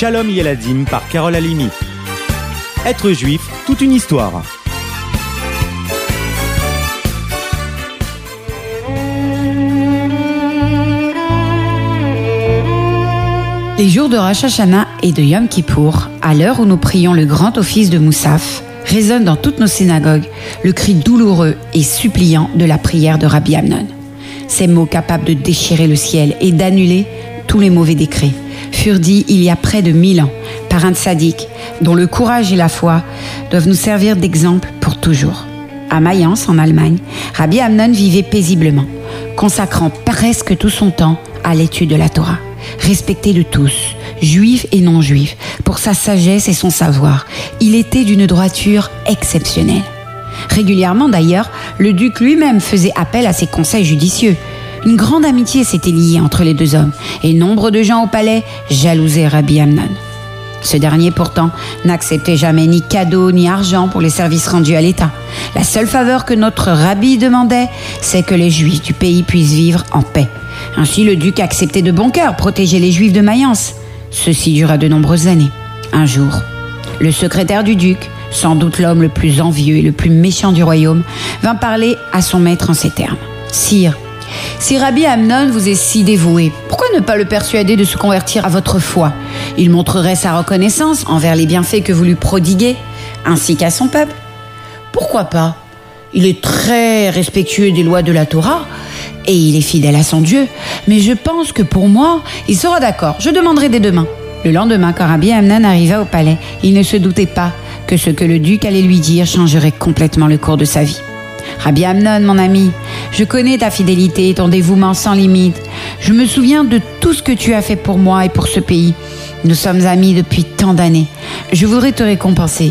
Shalom Yeladim par Carole Alimi. Être juif, toute une histoire. Les jours de Rosh et de Yom Kippour, à l'heure où nous prions le grand office de Moussaf, résonne dans toutes nos synagogues le cri douloureux et suppliant de la prière de Rabbi Amnon. Ces mots capables de déchirer le ciel et d'annuler tous les mauvais décrets furent il y a près de mille ans par un tzaddik dont le courage et la foi doivent nous servir d'exemple pour toujours. À Mayence, en Allemagne, Rabbi Amnon vivait paisiblement, consacrant presque tout son temps à l'étude de la Torah respecté de tous, juifs et non juifs, pour sa sagesse et son savoir. Il était d'une droiture exceptionnelle. Régulièrement d'ailleurs, le duc lui-même faisait appel à ses conseils judicieux. Une grande amitié s'était liée entre les deux hommes, et nombre de gens au palais jalousaient Rabbi Amnon. Ce dernier pourtant n'acceptait jamais ni cadeau ni argent pour les services rendus à l'État. La seule faveur que notre rabbi demandait, c'est que les juifs du pays puissent vivre en paix. Ainsi, le duc acceptait de bon cœur protéger les juifs de Mayence. Ceci dura de nombreuses années. Un jour, le secrétaire du duc, sans doute l'homme le plus envieux et le plus méchant du royaume, vint parler à son maître en ces termes. Sire, si Rabbi Amnon vous est si dévoué, pourquoi ne pas le persuader de se convertir à votre foi? Il montrerait sa reconnaissance envers les bienfaits que vous lui prodiguez, ainsi qu'à son peuple. Pourquoi pas? Il est très respectueux des lois de la Torah et il est fidèle à son Dieu, mais je pense que pour moi, il sera d'accord. Je demanderai dès demain. Le lendemain, quand Rabbi Amnon arriva au palais, il ne se doutait pas que ce que le duc allait lui dire changerait complètement le cours de sa vie. Rabbi Amnon, mon ami, je connais ta fidélité et ton dévouement sans limite. Je me souviens de tout ce que tu as fait pour moi et pour ce pays. Nous sommes amis depuis tant d'années. Je voudrais te récompenser.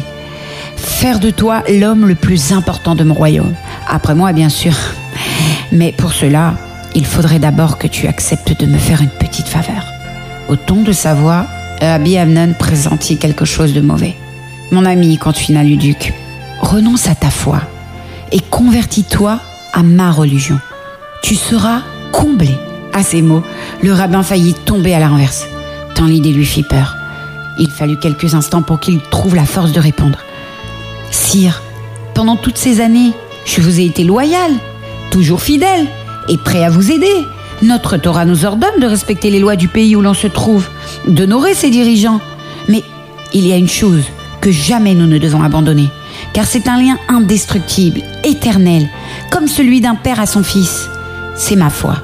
Faire de toi l'homme le plus important de mon royaume. Après moi, bien sûr. Mais pour cela, il faudrait d'abord que tu acceptes de me faire une petite faveur. Au ton de sa voix, Rabbi Amnon pressentit quelque chose de mauvais. Mon ami, continua le duc, renonce à ta foi et convertis-toi à ma religion. Tu seras comblé. À ces mots, le rabbin faillit tomber à la renverse, tant l'idée lui fit peur. Il fallut quelques instants pour qu'il trouve la force de répondre. Sire, pendant toutes ces années, je vous ai été loyal, toujours fidèle et prêt à vous aider. Notre Torah nous ordonne de respecter les lois du pays où l'on se trouve, d'honorer ses dirigeants. Mais il y a une chose que jamais nous ne devons abandonner, car c'est un lien indestructible, éternel, comme celui d'un père à son fils. C'est ma foi,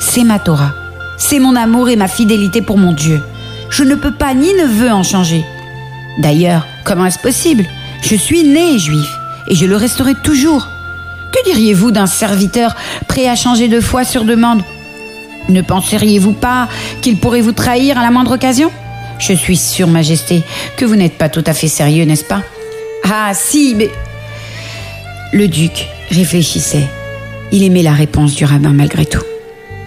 c'est ma Torah, c'est mon amour et ma fidélité pour mon Dieu. Je ne peux pas ni ne veux en changer. D'ailleurs, comment est-ce possible? Je suis né juif et je le resterai toujours. Que diriez-vous d'un serviteur prêt à changer de foi sur demande? Ne penseriez-vous pas qu'il pourrait vous trahir à la moindre occasion? Je suis sûre, Majesté, que vous n'êtes pas tout à fait sérieux, n'est-ce pas? Ah si, mais... Le duc réfléchissait. Il aimait la réponse du rabbin malgré tout.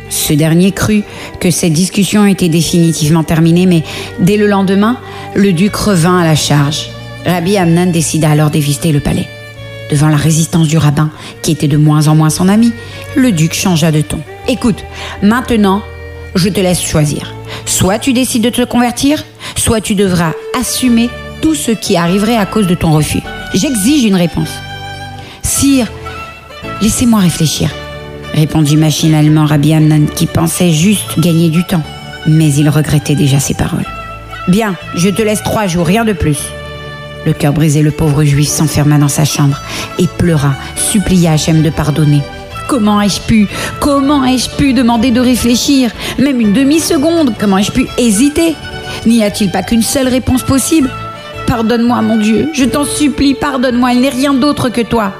Ce dernier crut que cette discussion était définitivement terminée, mais dès le lendemain, le duc revint à la charge. Rabbi Amnan décida alors d'éviter le palais. Devant la résistance du rabbin, qui était de moins en moins son ami, le duc changea de ton. Écoute, maintenant, je te laisse choisir. Soit tu décides de te convertir, soit tu devras assumer tout ce qui arriverait à cause de ton refus. J'exige une réponse. Sire, laissez-moi réfléchir, répondit machinalement Rabbi qui pensait juste gagner du temps. Mais il regrettait déjà ses paroles. Bien, je te laisse trois jours, rien de plus. Le cœur brisé, le pauvre juif s'enferma dans sa chambre et pleura, supplia Hachem de pardonner. Comment ai-je pu Comment ai-je pu demander de réfléchir? Même une demi-seconde Comment ai-je pu hésiter? N'y a-t-il pas qu'une seule réponse possible? Pardonne-moi, mon Dieu, je t'en supplie, pardonne-moi, il n'est rien d'autre que toi.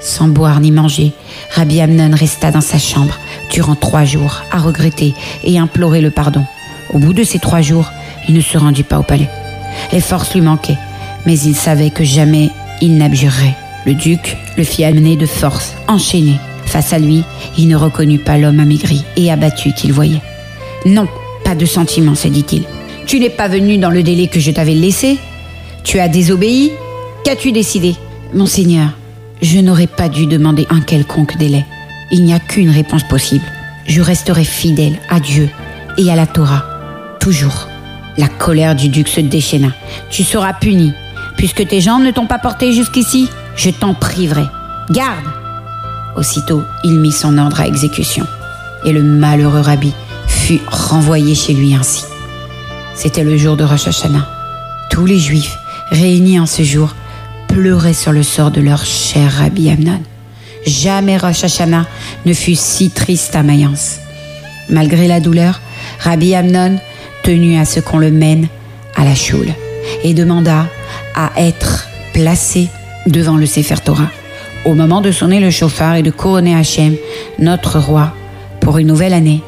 Sans boire ni manger, Rabbi Amnon resta dans sa chambre durant trois jours à regretter et implorer le pardon. Au bout de ces trois jours, il ne se rendit pas au palais. Les forces lui manquaient mais il savait que jamais il n'abjurerait. Le duc le fit amener de force, enchaîné. Face à lui, il ne reconnut pas l'homme amaigri et abattu qu'il voyait. Non, pas de sentiment, se dit-il. Tu n'es pas venu dans le délai que je t'avais laissé? Tu as désobéi Qu'as-tu décidé Monseigneur, je n'aurais pas dû demander un quelconque délai. Il n'y a qu'une réponse possible. Je resterai fidèle à Dieu et à la Torah, toujours. La colère du duc se déchaîna. Tu seras puni. Puisque tes jambes ne t'ont pas porté jusqu'ici, je t'en priverai. Garde Aussitôt, il mit son ordre à exécution. Et le malheureux rabbi fut renvoyé chez lui ainsi. C'était le jour de Rosh Hashanah. Tous les juifs, réunis en ce jour, pleuraient sur le sort de leur cher rabbi Amnon. Jamais Rosh ne fut si triste à Mayence. Malgré la douleur, Rabbi Amnon tenu à ce qu'on le mène à la choule et demanda à être placé devant le Sefer Torah au moment de sonner le chauffard et de couronner Hachem, notre roi, pour une nouvelle année.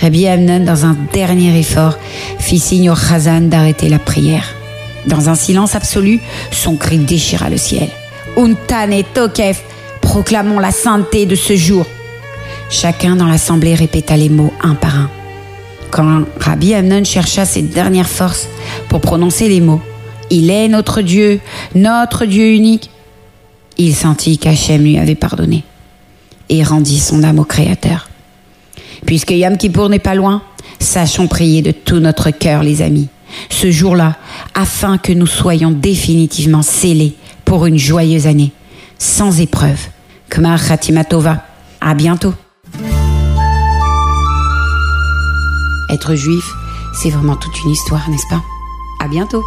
Rabbi Amnon, dans un dernier effort, fit signe au Chazan d'arrêter la prière. Dans un silence absolu, son cri déchira le ciel. Untan et Tokef, proclamons la sainteté de ce jour. Chacun dans l'assemblée répéta les mots un par un. Quand Rabbi Amnon chercha ses dernières forces pour prononcer les mots, Il est notre Dieu, notre Dieu unique, il sentit qu'Hachem lui avait pardonné et rendit son âme au Créateur. Puisque Yom Kippour n'est pas loin, sachons prier de tout notre cœur, les amis, ce jour-là, afin que nous soyons définitivement scellés pour une joyeuse année, sans épreuve. Kmar Khatimatova, à bientôt. Être juif, c'est vraiment toute une histoire, n'est-ce pas? À bientôt.